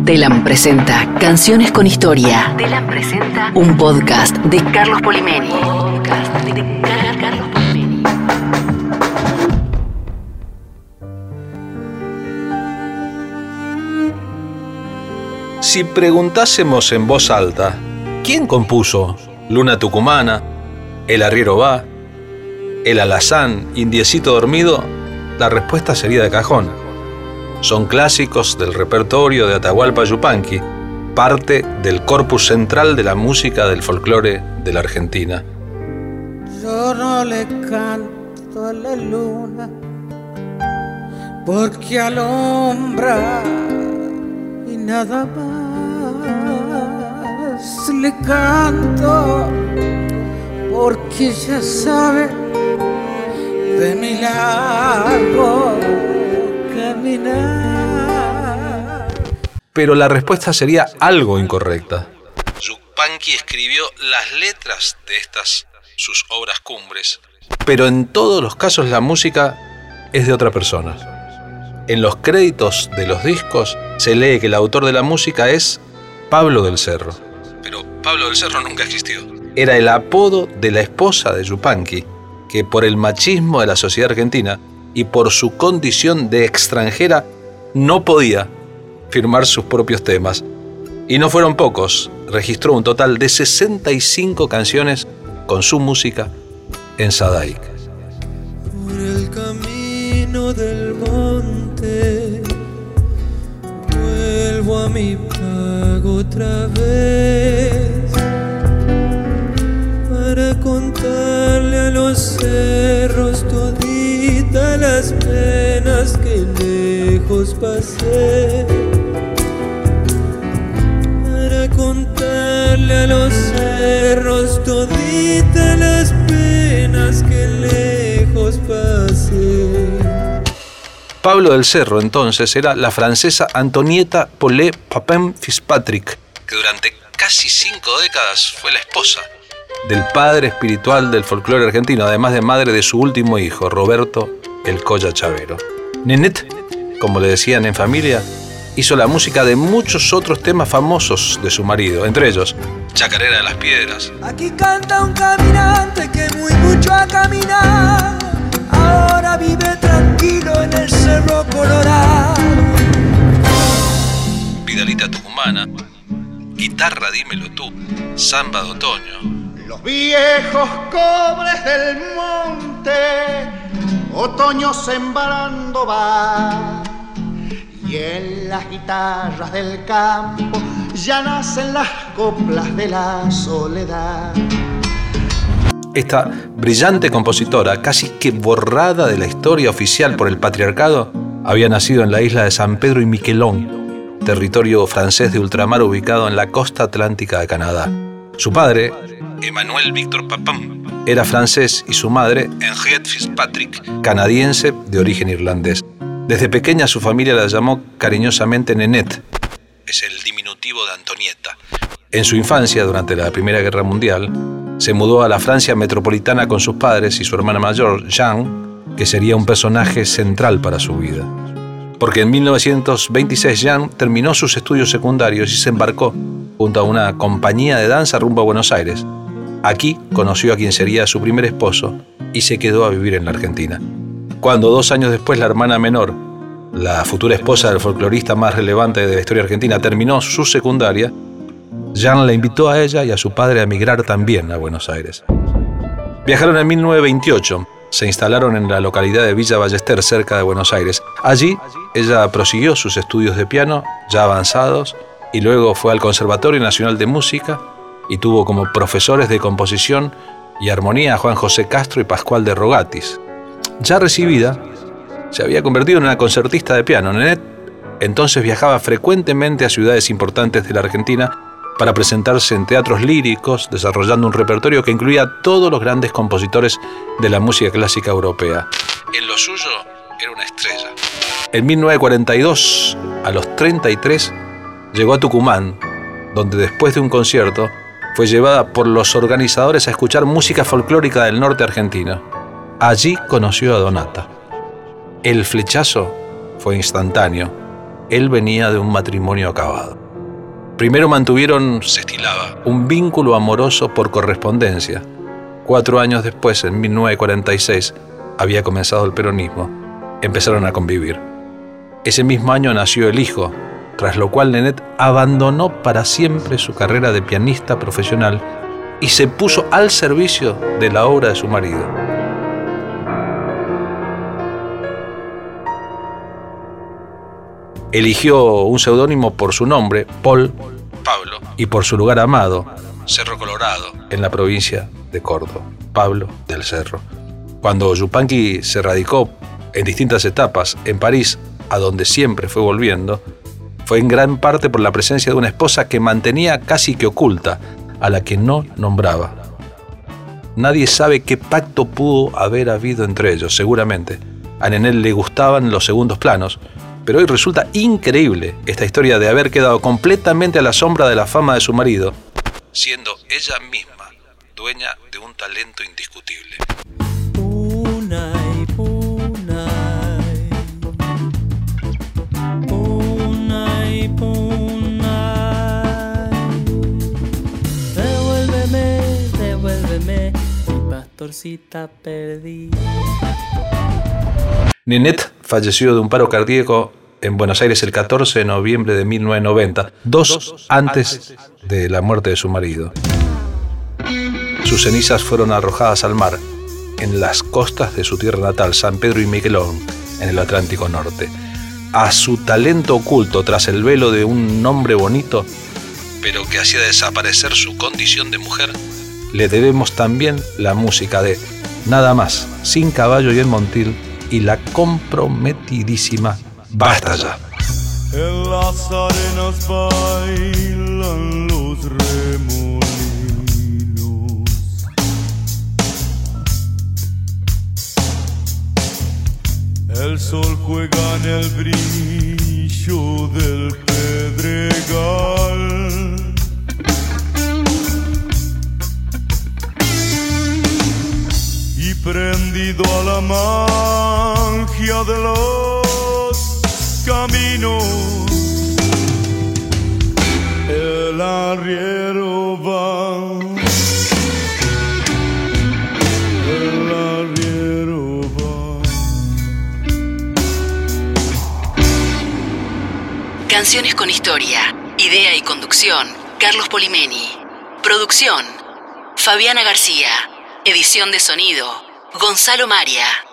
Telam presenta Canciones con Historia. Telam presenta un podcast de Carlos Polimeni. Si preguntásemos en voz alta, ¿quién compuso Luna Tucumana, El Arriero Va, El Alazán, Indiecito Dormido? La respuesta sería de cajón son clásicos del repertorio de Atahualpa Yupanqui, parte del corpus central de la música del folclore de la Argentina. Yo no le canto a la luna porque alumbra y nada más le canto porque ya sabe de mi pero la respuesta sería algo incorrecta. Yupanqui escribió las letras de estas sus obras cumbres, pero en todos los casos la música es de otra persona. En los créditos de los discos se lee que el autor de la música es Pablo del Cerro. Pero Pablo del Cerro nunca existió. Era el apodo de la esposa de Yupanqui, que por el machismo de la sociedad argentina y por su condición de extranjera no podía firmar sus propios temas. Y no fueron pocos, registró un total de 65 canciones con su música en Sadaic. Por el camino del monte, vuelvo a mi pago otra vez Para contarle a los cerros que lejos pasé. Pablo del Cerro entonces era la francesa Antonieta Paulet Papin Fitzpatrick, que durante casi cinco décadas fue la esposa del padre espiritual del folclore argentino, además de madre de su último hijo, Roberto El Colla Chavero. Nenet, como le decían en familia, hizo la música de muchos otros temas famosos de su marido, entre ellos Chacarera de las Piedras. Aquí canta un caminante que muy mucho ha caminado, ahora vive tranquilo en el Cerro Colorado. Vidalita Tucumana, Guitarra Dímelo Tú, Samba de Otoño, los viejos cobres del monte, otoño sembrando va. Y en las guitarras del campo ya nacen las coplas de la soledad. Esta brillante compositora, casi que borrada de la historia oficial por el patriarcado, había nacido en la isla de San Pedro y Miquelón, territorio francés de ultramar ubicado en la costa atlántica de Canadá. Su padre, Emmanuel Victor Papin. Era francés y su madre, Henriette Fitzpatrick, canadiense de origen irlandés. Desde pequeña su familia la llamó cariñosamente Nenette. Es el diminutivo de Antonieta. En su infancia, durante la Primera Guerra Mundial, se mudó a la Francia metropolitana con sus padres y su hermana mayor, Jean, que sería un personaje central para su vida. Porque en 1926 Jean terminó sus estudios secundarios y se embarcó junto a una compañía de danza rumbo a Buenos Aires, Aquí conoció a quien sería su primer esposo y se quedó a vivir en la Argentina. Cuando dos años después la hermana menor, la futura esposa del folclorista más relevante de la historia argentina, terminó su secundaria, Jean la invitó a ella y a su padre a emigrar también a Buenos Aires. Viajaron en 1928, se instalaron en la localidad de Villa Ballester, cerca de Buenos Aires. Allí ella prosiguió sus estudios de piano, ya avanzados, y luego fue al Conservatorio Nacional de Música y tuvo como profesores de composición y armonía a Juan José Castro y Pascual de Rogatis. Ya recibida, se había convertido en una concertista de piano. Nenet entonces viajaba frecuentemente a ciudades importantes de la Argentina para presentarse en teatros líricos, desarrollando un repertorio que incluía a todos los grandes compositores de la música clásica europea. En lo suyo era una estrella. En 1942, a los 33, llegó a Tucumán, donde después de un concierto fue llevada por los organizadores a escuchar música folclórica del norte argentino. Allí conoció a Donata. El flechazo fue instantáneo él venía de un matrimonio acabado. Primero mantuvieron, se estilaba, un vínculo amoroso por correspondencia. Cuatro años después, en 1946, había comenzado el peronismo. Empezaron a convivir. Ese mismo año nació el hijo, tras lo cual Nenet abandonó para siempre su carrera de pianista profesional y se puso al servicio de la obra de su marido. Eligió un seudónimo por su nombre, Paul Pablo, y por su lugar amado, Cerro Colorado, en la provincia de Córdoba, Pablo del Cerro. Cuando Yupanqui se radicó en distintas etapas en París, a donde siempre fue volviendo, fue en gran parte por la presencia de una esposa que mantenía casi que oculta, a la que no nombraba. Nadie sabe qué pacto pudo haber habido entre ellos, seguramente. A Nenel le gustaban los segundos planos, pero hoy resulta increíble esta historia de haber quedado completamente a la sombra de la fama de su marido, siendo ella misma dueña de un talento indiscutible. Ninette falleció de un paro cardíaco en Buenos Aires el 14 de noviembre de 1990, dos antes de la muerte de su marido. Sus cenizas fueron arrojadas al mar, en las costas de su tierra natal, San Pedro y Miquelón, en el Atlántico Norte. A su talento oculto tras el velo de un nombre bonito, pero que hacía desaparecer su condición de mujer, le debemos también la música de Nada más, Sin Caballo y el Montil y la comprometidísima Basta ya. En las arenas bailan los remolinos. El sol juega en el brillo del pedregal. Prendido a la magia de los caminos. El arriero va. El arriero. Canciones con historia. Idea y conducción. Carlos Polimeni. Producción. Fabiana García. Edición de sonido. Gonzalo Maria.